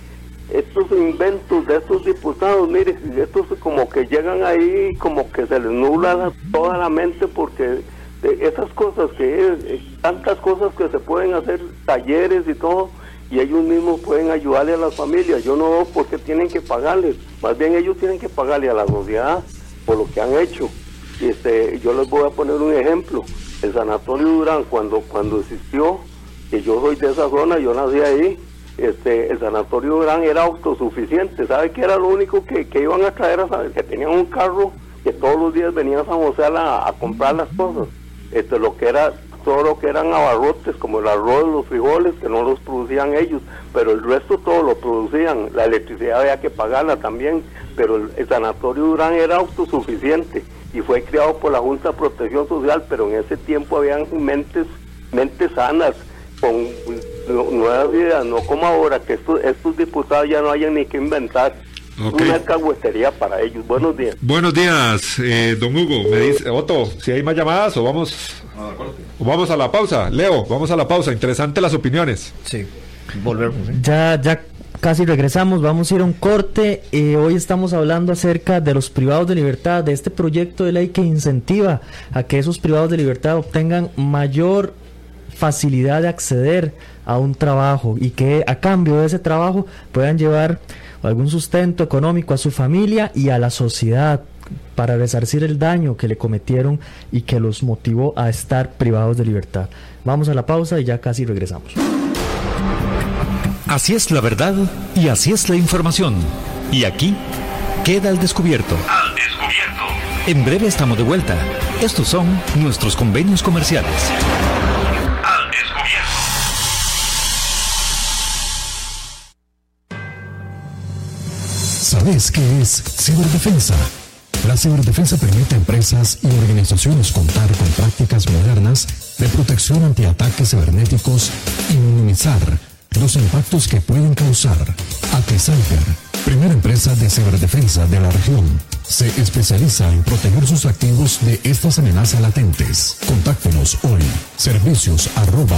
Speaker 9: estos inventos de estos diputados, mire, estos como que llegan ahí, como que se les nubla toda la mente porque esas cosas que es, tantas cosas que se pueden hacer, talleres y todo, y ellos mismos pueden ayudarle a las familias. Yo no veo por qué tienen que pagarles, más bien ellos tienen que pagarle a la sociedad por lo que han hecho. Y este, yo les voy a poner un ejemplo. El Sanatorio Durán, cuando, cuando existió, que yo soy de esa zona, yo nací ahí, este, el sanatorio Gran era autosuficiente. ¿Sabe qué era lo único que, iban a traer? Que tenían un carro que todos los días venía a San José a, comprar las cosas. Este, lo que era, todo lo que eran abarrotes, como el arroz, los frijoles, que no los producían ellos, pero el resto todo lo producían. La electricidad había que pagarla también, pero el, sanatorio Durán era autosuficiente y fue creado por la Junta de Protección Social, pero en ese tiempo habían mentes, mentes sanas con nuevas ideas, no como ahora, que estos, estos diputados ya no hayan ni que inventar. Una cagüetería para ellos. Buenos días.
Speaker 3: Buenos días, eh, don Hugo. Me dice, Otto, si hay más llamadas o vamos, o vamos a la pausa. Leo, vamos a la pausa. Interesante las opiniones.
Speaker 2: Sí, volvemos. Ya, ya casi regresamos, vamos a ir a un corte. Eh, hoy estamos hablando acerca de los privados de libertad, de este proyecto de ley que incentiva a que esos privados de libertad obtengan mayor facilidad de acceder a un trabajo y que a cambio de ese trabajo puedan llevar algún sustento económico a su familia y a la sociedad para resarcir el daño que le cometieron y que los motivó a estar privados de libertad. Vamos a la pausa y ya casi regresamos.
Speaker 1: Así es la verdad y así es la información. Y aquí queda el descubierto. Al descubierto. En breve estamos de vuelta. Estos son nuestros convenios comerciales.
Speaker 10: ¿Sabes qué es ciberdefensa? La ciberdefensa permite a empresas y organizaciones contar con prácticas modernas de protección ante ataques cibernéticos y minimizar los impactos que pueden causar. ATCyber, primera empresa de ciberdefensa de la región, se especializa en proteger sus activos de estas amenazas latentes. Contáctenos hoy. Servicios arroba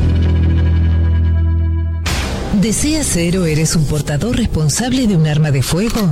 Speaker 11: ¿Deseas ser o eres un portador responsable de un arma de fuego?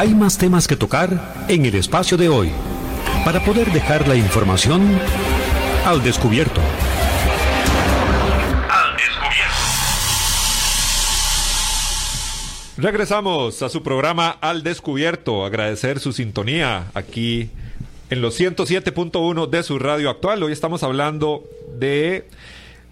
Speaker 1: Hay más temas que tocar en el espacio de hoy para poder dejar la información al descubierto. Al descubierto.
Speaker 3: Regresamos a su programa Al Descubierto. Agradecer su sintonía aquí en los 107.1 de su radio actual. Hoy estamos hablando de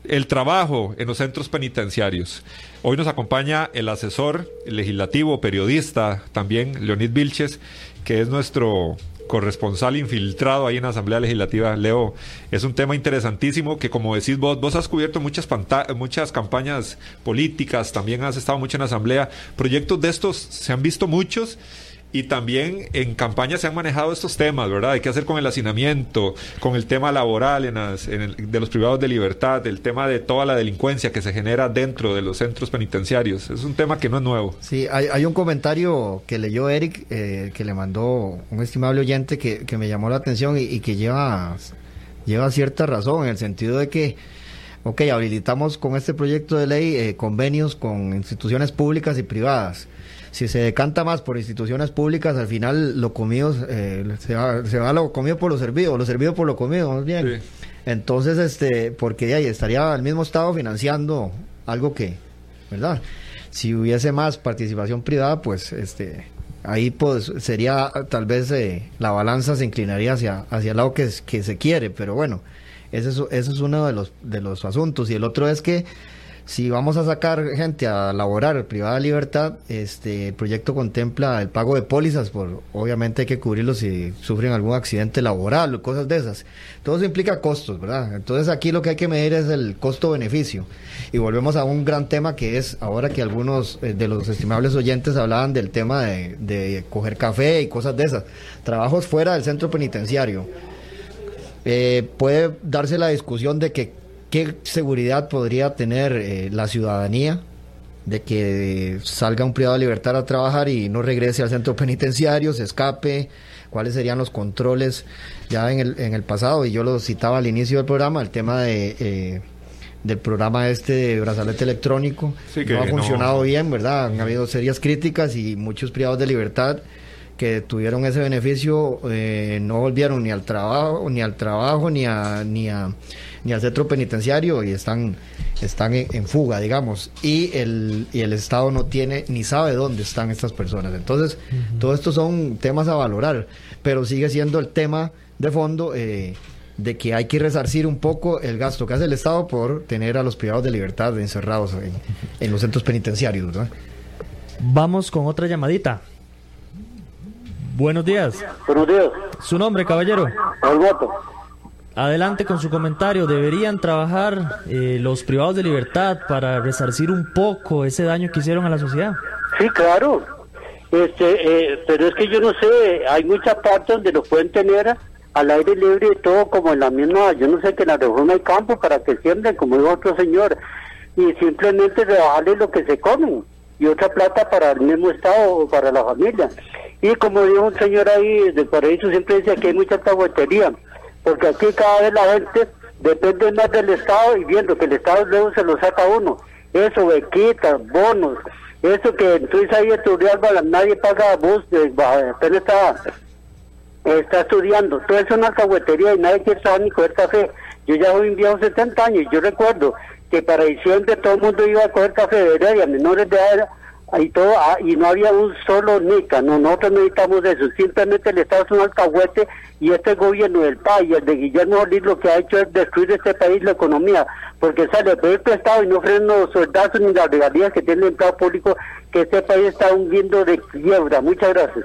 Speaker 3: el trabajo en los centros penitenciarios. Hoy nos acompaña el asesor legislativo, periodista también, Leonid Vilches, que es nuestro corresponsal infiltrado ahí en la Asamblea Legislativa. Leo, es un tema interesantísimo que como decís vos, vos has cubierto muchas, muchas campañas políticas, también has estado mucho en la Asamblea. Proyectos de estos se han visto muchos y también en campaña se han manejado estos temas, ¿verdad? Hay que hacer con el hacinamiento, con el tema laboral en de los privados de libertad, el tema de toda la delincuencia que se genera dentro de los centros penitenciarios. Es un tema que no es nuevo.
Speaker 4: Sí, hay, un comentario que leyó Eric, eh, que le mandó un estimable oyente que, que me llamó la atención y, que lleva, lleva cierta razón en el sentido de que ok, habilitamos con este proyecto de ley eh, convenios con instituciones públicas y privadas si se decanta más por instituciones públicas, al final lo comido eh, se, va, se va lo comido por lo servido, lo servido por lo comido, más bien. Entonces, este, porque ahí estaría el mismo Estado financiando algo que, ¿verdad? Si hubiese más participación privada, pues, este, ahí pues sería tal vez eh, la balanza se inclinaría hacia, hacia el lado que, que se quiere, pero bueno, ese es, ese es uno de los, de los asuntos. Y el otro es que si vamos a sacar gente a laborar privada libertad, este el proyecto contempla el pago de pólizas, por obviamente hay que cubrirlos si sufren algún accidente laboral o cosas de esas. Todo eso implica costos, ¿verdad? Entonces aquí lo que hay que medir es el costo-beneficio. Y volvemos a un gran tema que es ahora que algunos eh, de los estimables oyentes hablaban del tema de, de coger café y cosas de esas. Trabajos fuera del centro penitenciario. Eh, puede darse la discusión de que ¿Qué seguridad podría tener eh, la ciudadanía de que salga un privado de libertad a trabajar y no regrese al centro penitenciario, se escape? ¿Cuáles serían los controles ya en el, en el pasado? Y yo lo citaba al inicio del programa, el tema de... Eh, del programa este de brazalete electrónico no ha funcionado bien, ¿verdad? Han habido serias críticas y muchos privados de libertad que tuvieron ese beneficio eh, no volvieron ni al trabajo, ni al trabajo, ni a, ni a ni al centro penitenciario y están, están en, fuga, digamos, y el, y el Estado no tiene ni sabe dónde están estas personas. Entonces, todo esto son temas a valorar, pero sigue siendo el tema de fondo eh, de que hay que resarcir un poco el gasto que hace el Estado por tener a los privados de libertad encerrados en, los centros penitenciarios.
Speaker 2: Vamos con otra llamadita. Buenos días.
Speaker 12: Buenos días.
Speaker 2: ¿Su nombre, caballero?
Speaker 12: Alberto.
Speaker 2: Adelante con su comentario. ¿Deberían trabajar eh, los privados de libertad para resarcir un poco ese daño que hicieron a la sociedad?
Speaker 12: Sí, claro. Este, eh, pero es que yo no sé, hay muchas partes donde lo pueden tener al aire libre y todo como en la misma, yo no sé, que en la reforma hay campo para que siembren, como dijo otro señor, y simplemente rebajarles lo que se comen y otra plata para el mismo Estado o para la familia. Y como dijo un señor ahí de Paraíso, siempre decía que hay mucha tabuetería porque aquí cada vez la gente depende más del Estado y viendo que el Estado luego se lo saca uno. Eso, bequitas, bonos, eso que en Suiza y en Turrialba nadie paga bus, apenas está, está estudiando. Todo es una cahuetería y nadie quiere saber ni coger café. Yo ya soy un viejo 70 años yo recuerdo que para diciembre todo el mundo iba a coger café de verdad y a menores de edad y todo ah, y no había un solo nica no nosotros necesitamos eso simplemente el Estado es un alcahuete y este gobierno del país el de Guillermo Ortiz lo que ha hecho es destruir este país la economía porque sale a pedir prestado y no ofrecen los soldados ni las regalías que tiene el empleado público que este país está hundiendo de quiebra muchas gracias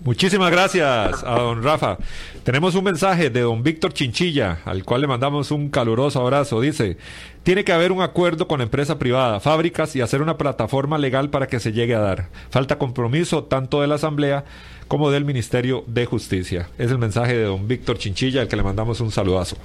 Speaker 3: Muchísimas gracias a don Rafa. Tenemos un mensaje de don Víctor Chinchilla, al cual le mandamos un caluroso abrazo. Dice, tiene que haber un acuerdo con empresa privada, fábricas y hacer una plataforma legal para que se llegue a dar. Falta compromiso tanto de la Asamblea como del Ministerio de Justicia. Es el mensaje de don Víctor Chinchilla, al que le mandamos un saludazo.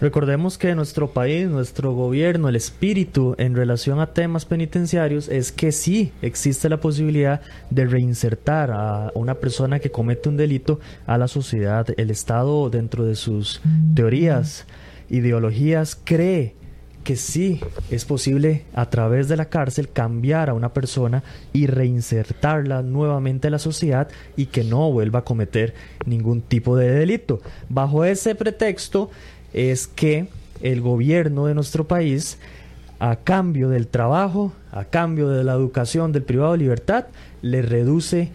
Speaker 2: Recordemos que nuestro país, nuestro gobierno, el espíritu en relación a temas penitenciarios es que sí existe la posibilidad de reinsertar a una persona que comete un delito a la sociedad. El Estado, dentro de sus teorías, ideologías, cree que sí es posible a través de la cárcel cambiar a una persona y reinsertarla nuevamente en la sociedad y que no vuelva a cometer ningún tipo de delito. Bajo ese pretexto es que el gobierno de nuestro país, a cambio del trabajo, a cambio de la educación del privado de libertad, le reduce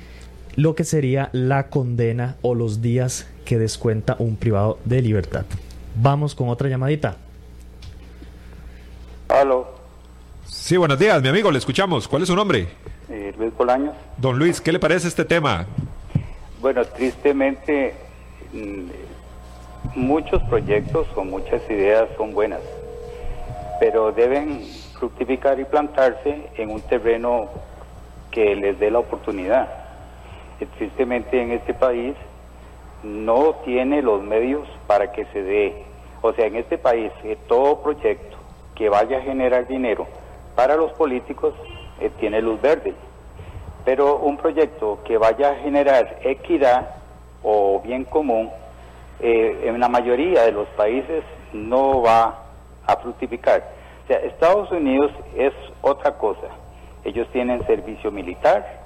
Speaker 2: lo que sería la condena o los días que descuenta un privado de libertad. Vamos con otra llamadita.
Speaker 13: Aló.
Speaker 3: Sí, buenos días, mi amigo, le escuchamos. ¿Cuál es su nombre?
Speaker 13: Eh, Luis Bolaños.
Speaker 3: Don Luis, ¿qué le parece este tema?
Speaker 13: Bueno, tristemente, mm, muchos proyectos o muchas ideas son buenas, pero deben fructificar y plantarse en un terreno que les dé la oportunidad. Tristemente en este país no tiene los medios para que se dé. O sea, en este país todo proyecto que vaya a generar dinero para los políticos eh, tiene luz verde. Pero un proyecto que vaya a generar equidad o bien común, eh, en la mayoría de los países no va a fructificar. O sea, Estados Unidos es otra cosa. Ellos tienen servicio militar,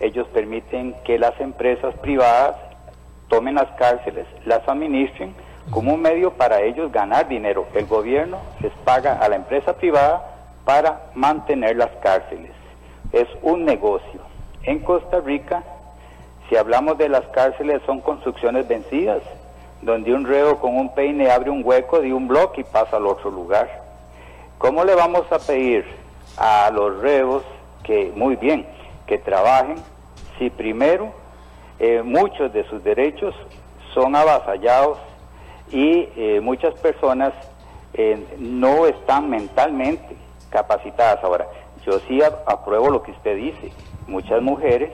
Speaker 13: ellos permiten que las empresas privadas tomen las cárceles, las administren como un medio para ellos ganar dinero. El gobierno les paga a la empresa privada para mantener las cárceles. Es un negocio. En Costa Rica, si hablamos de las cárceles, son construcciones vencidas, donde un reo con un peine abre un hueco de un bloque y pasa al otro lugar. ¿Cómo le vamos a pedir a los reos que, muy bien, que trabajen si primero eh, muchos de sus derechos son avasallados y eh, muchas personas eh, no están mentalmente capacitadas. Ahora, yo sí apruebo lo que usted dice. Muchas mujeres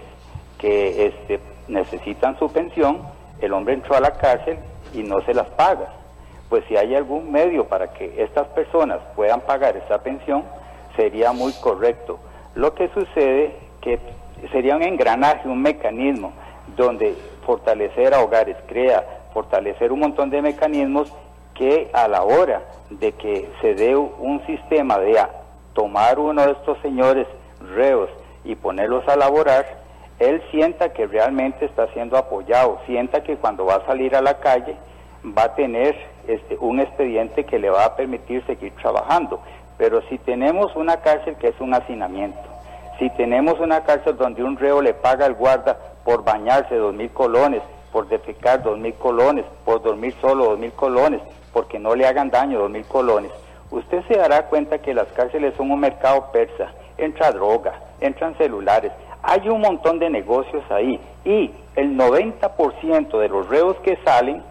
Speaker 13: que este, necesitan su pensión, el hombre entró a la cárcel y no se las paga. Pues si hay algún medio para que estas personas puedan pagar esa pensión, sería muy correcto. Lo que sucede que sería un engranaje, un mecanismo donde fortalecer a hogares, crea, fortalecer un montón de mecanismos que a la hora de que se dé un sistema de tomar uno de estos señores reos y ponerlos a laborar, él sienta que realmente está siendo apoyado, sienta que cuando va a salir a la calle va a tener este, un expediente que le va a permitir seguir trabajando. Pero si tenemos una cárcel que es un hacinamiento, si tenemos una cárcel donde un reo le paga al guarda por bañarse dos mil colones, por defecar dos mil colones, por dormir solo dos mil colones, porque no le hagan daño dos mil colones, usted se dará cuenta que las cárceles son un mercado persa. Entra droga, entran celulares, hay un montón de negocios ahí y el 90% de los reos que salen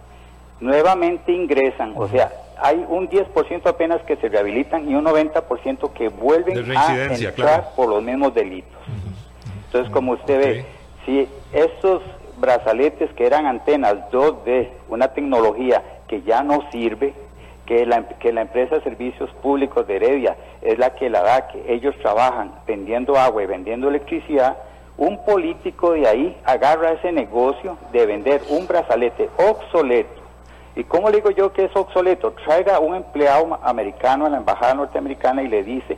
Speaker 13: nuevamente ingresan, o sea, hay un 10% apenas que se rehabilitan y un 90% que vuelven a entrar por los mismos delitos. Entonces, como usted ve, si estos brazaletes que eran antenas 2D, una tecnología que ya no sirve, que la, que la empresa de servicios públicos de Heredia es la que la da, que ellos trabajan vendiendo agua y vendiendo electricidad, un político de ahí agarra ese negocio de vender un brazalete obsoleto. ¿Y cómo le digo yo que es obsoleto? Traiga un empleado americano a la embajada norteamericana y le dice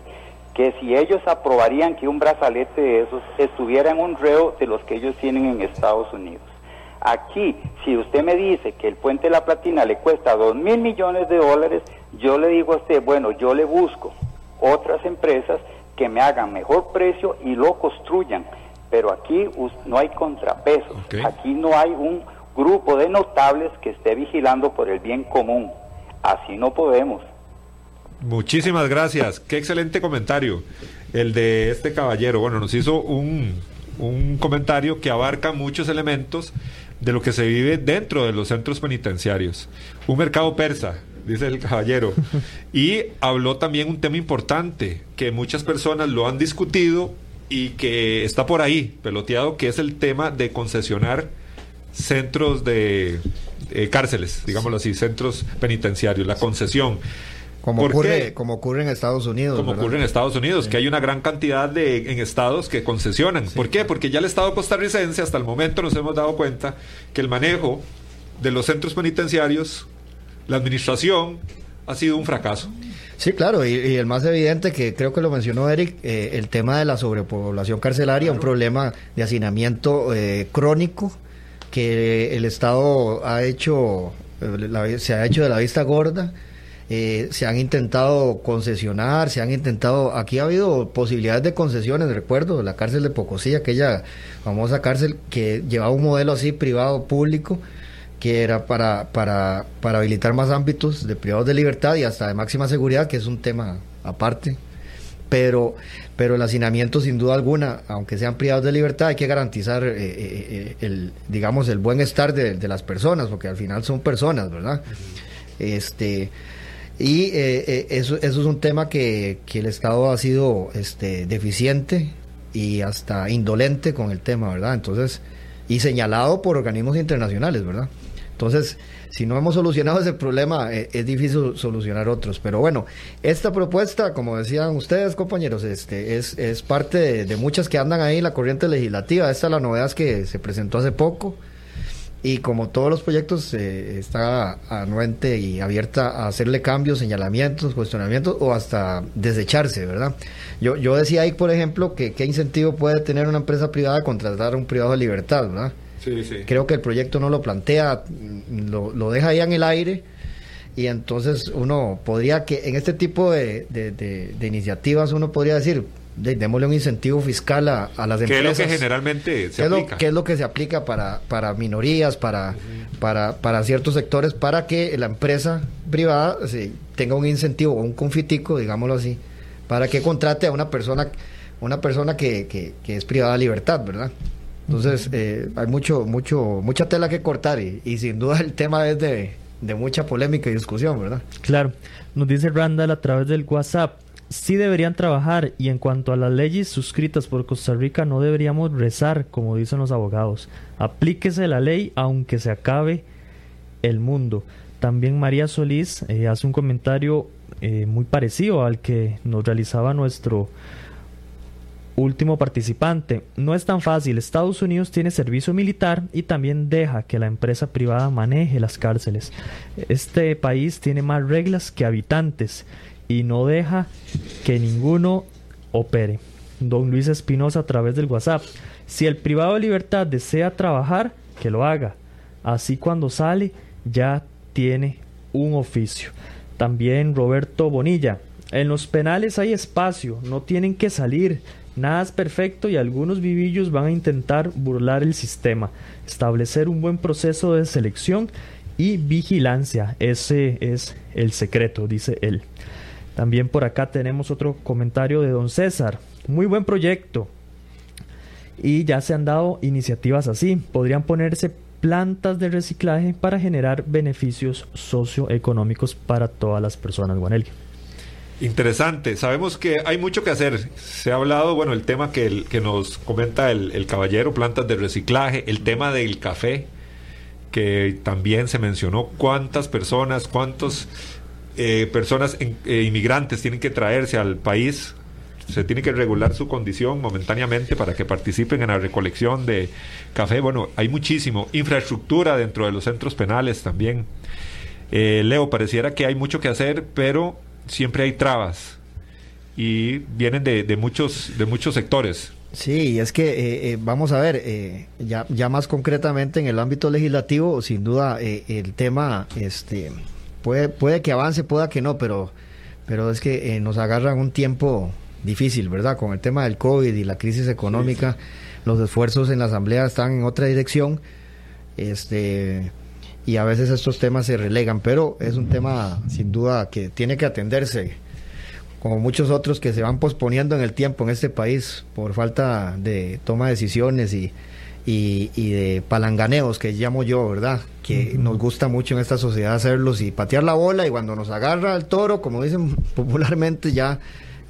Speaker 13: que si ellos aprobarían que un brazalete de esos estuviera en un reo de los que ellos tienen en Estados Unidos. Aquí, si usted me dice que el puente de la Platina le cuesta dos mil millones de dólares, yo le digo a usted, bueno, yo le busco otras empresas que me hagan mejor precio y lo construyan. Pero aquí no hay contrapesos, aquí no hay un grupo de notables que esté vigilando por el bien común. Así no podemos.
Speaker 3: Muchísimas gracias. Qué excelente comentario el de este caballero. Bueno, nos hizo un, un comentario que abarca muchos elementos de lo que se vive dentro de los centros penitenciarios. Un mercado persa, dice el caballero. Y habló también un tema importante, que muchas personas lo han discutido y que está por ahí, peloteado, que es el tema de concesionar centros de cárceles, digámoslo así, centros penitenciarios, la concesión.
Speaker 4: Como ocurre, como ocurre en Estados Unidos.
Speaker 3: Como ocurre en Estados Unidos, que hay una gran cantidad de en estados que concesionan. ¿Por qué? Porque ya el Estado costarricense, hasta el momento nos hemos dado cuenta que el manejo de los centros penitenciarios, la administración, ha sido un fracaso.
Speaker 4: Sí, claro, y, el más evidente que creo que lo mencionó Eric, eh, el tema de la sobrepoblación carcelaria, un problema de hacinamiento eh, crónico que el Estado ha hecho, se ha hecho de la vista gorda eh, se han intentado concesionar, se han intentado, aquí ha habido posibilidades de concesiones, recuerdo, la cárcel de Pocosí, aquella famosa cárcel que llevaba un modelo así privado, público, que era para, para, para habilitar más ámbitos de privados de libertad y hasta de máxima seguridad, que es un tema aparte. Pero, pero el hacinamiento, sin duda alguna, aunque sean privados de libertad, hay que garantizar eh, eh, el, digamos, el buen estar de, las personas, porque al final son personas, ¿verdad? Este, y eh, eh, eso, eso es un tema que, que, el Estado ha sido este, deficiente y hasta indolente con el tema, ¿verdad? Entonces, y señalado por organismos internacionales, ¿verdad? Entonces, si no hemos solucionado ese problema, eh, es difícil solucionar otros. Pero bueno, esta propuesta, como decían ustedes, compañeros, este, es, es parte de, muchas que andan ahí en la corriente legislativa. Esta es la novedad que se presentó hace poco. Y como todos los proyectos, eh, está anuente y abierta a hacerle cambios, señalamientos, cuestionamientos o hasta desecharse, ¿verdad? Yo, yo decía ahí, por ejemplo, que qué incentivo puede tener una empresa privada contratar a un privado de libertad, ¿verdad? Creo que el proyecto no lo plantea, lo, lo, deja ahí en el aire y entonces uno podría que en este tipo de, de, iniciativas uno podría decir, démosle un incentivo fiscal a, las empresas.
Speaker 3: ¿Qué es lo que generalmente se aplica?
Speaker 4: ¿Qué es lo que se aplica para, para minorías, para, para, para ciertos sectores, para que la empresa privada tenga un incentivo o un confitico, digámoslo así, para que contrate a una persona una persona que, que, que es privada de libertad, ¿verdad? Entonces, eh, hay mucho, mucho, mucha tela que cortar y, sin duda el tema es de, mucha polémica y discusión, ¿verdad?
Speaker 2: Claro, nos dice Randall a través del WhatsApp, sí deberían trabajar y en cuanto a las leyes suscritas por Costa Rica no deberíamos rezar, como dicen los abogados. Aplíquese la ley aunque se acabe el mundo. También María Solís eh, hace un comentario eh, muy parecido al que nos realizaba nuestro último participante. No es tan fácil. Estados Unidos tiene servicio militar y también deja que la empresa privada maneje las cárceles. Este país tiene más reglas que habitantes y no deja que ninguno opere. Don Luis Espinosa a través del WhatsApp. Si el privado de libertad desea trabajar, que lo haga. Así cuando sale ya tiene un oficio. También Roberto Bonilla. En los penales hay espacio, no tienen que salir. Nada es perfecto y algunos vivillos van a intentar burlar el sistema. Establecer un buen proceso de selección y vigilancia. Ese es el secreto, dice él. También por acá tenemos otro comentario de don César. Muy buen proyecto. Y ya se han dado iniciativas así. Podrían ponerse plantas de reciclaje para generar beneficios socioeconómicos para todas las personas, Guanelli.
Speaker 3: Interesante. Sabemos que hay mucho que hacer. Se ha hablado, bueno, el tema que, el, que nos comenta el, caballero, plantas de reciclaje, el tema del café, que también se mencionó cuántas personas, cuántas eh, personas eh, inmigrantes tienen que traerse al país. Se tiene que regular su condición momentáneamente para que participen en la recolección de café. Bueno, hay muchísimo. Infraestructura dentro de los centros penales también. Eh, Leo, pareciera que hay mucho que hacer, pero siempre hay trabas y vienen de, de muchos, de muchos sectores.
Speaker 4: Sí, es que eh, eh, vamos a ver, eh, ya, ya más concretamente en el ámbito legislativo, sin duda el tema este, puede, puede que avance, pueda que no, pero, pero es que nos agarran un tiempo difícil, ¿verdad? Con el tema del COVID y la crisis económica, los esfuerzos en la Asamblea están en otra dirección. Este y a veces estos temas se relegan, pero es un tema sin duda que tiene que atenderse, como muchos otros que se van posponiendo en el tiempo en este país por falta de toma de decisiones y, y, de palanganeos que llamo yo, ¿verdad? Que nos gusta mucho en esta sociedad hacerlos y patear la bola y cuando nos agarra el toro, como dicen popularmente, ya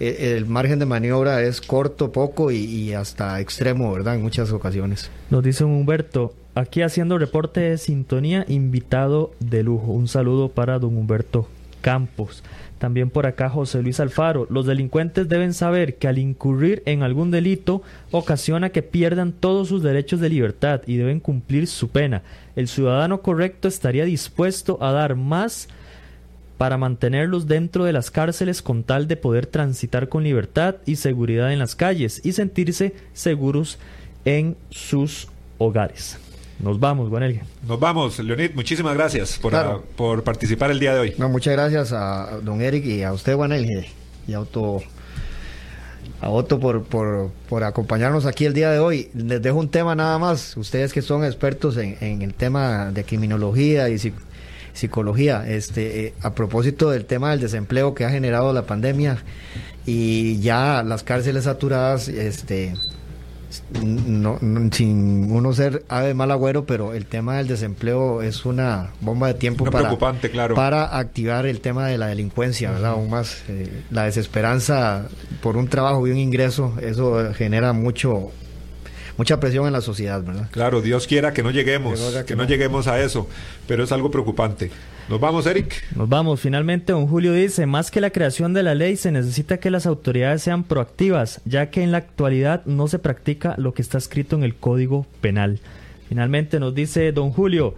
Speaker 4: eh, el margen de maniobra es corto, poco y, y hasta extremo, ¿verdad? En muchas ocasiones.
Speaker 2: Nos dice Humberto, Aquí haciendo reporte de sintonía, invitado de lujo. Un saludo para don Humberto Campos. También por acá José Luis Alfaro. Los delincuentes deben saber que al incurrir en algún delito ocasiona que pierdan todos sus derechos de libertad y deben cumplir su pena. El ciudadano correcto estaría dispuesto a dar más para mantenerlos dentro de las cárceles con tal de poder transitar con libertad y seguridad en las calles y sentirse seguros en sus hogares. Nos vamos, Juanel.
Speaker 3: Nos vamos, Leonid. Muchísimas gracias por, por participar el día de hoy.
Speaker 4: No, muchas gracias a don Eric y a usted, Juanel, y a Otto, a Otto por, por, por, acompañarnos aquí el día de hoy. Les dejo un tema nada más. Ustedes que son expertos en, en el tema de criminología y psicología, este, eh, a propósito del tema del desempleo que ha generado la pandemia y ya las cárceles saturadas, este no, sin uno ser ave mal agüero, pero el tema del desempleo es una bomba de tiempo para,
Speaker 3: claro.
Speaker 4: para activar el tema de la delincuencia, ¿verdad? Aún más eh, la desesperanza por un trabajo y un ingreso, eso genera mucho mucha presión en la sociedad, ¿verdad?
Speaker 3: Claro, Dios quiera que no lleguemos, que, no. lleguemos a eso, pero es algo preocupante. Nos vamos, Eric.
Speaker 2: Nos vamos. Finalmente, don Julio dice, más que la creación de la ley, se necesita que las autoridades sean proactivas, ya que en la actualidad no se practica lo que está escrito en el Código Penal. Finalmente nos dice don Julio,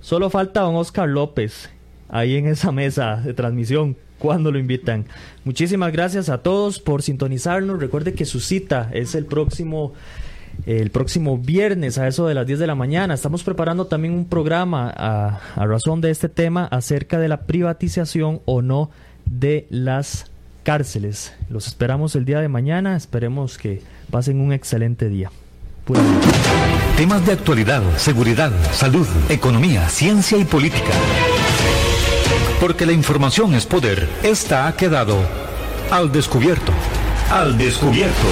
Speaker 2: solo falta don Oscar López ahí en esa mesa de transmisión cuando lo invitan. Muchísimas gracias a todos por sintonizarnos. Recuerde que su cita es el próximo el próximo viernes a eso de las 10 de la mañana. Estamos preparando también un programa a, razón de este tema acerca de la privatización o no de las cárceles. Los esperamos el día de mañana. Esperemos que pasen un excelente día.
Speaker 1: Temas de actualidad, seguridad, salud, economía, ciencia y política. Porque la información es poder. Esta ha quedado al descubierto. Al descubierto.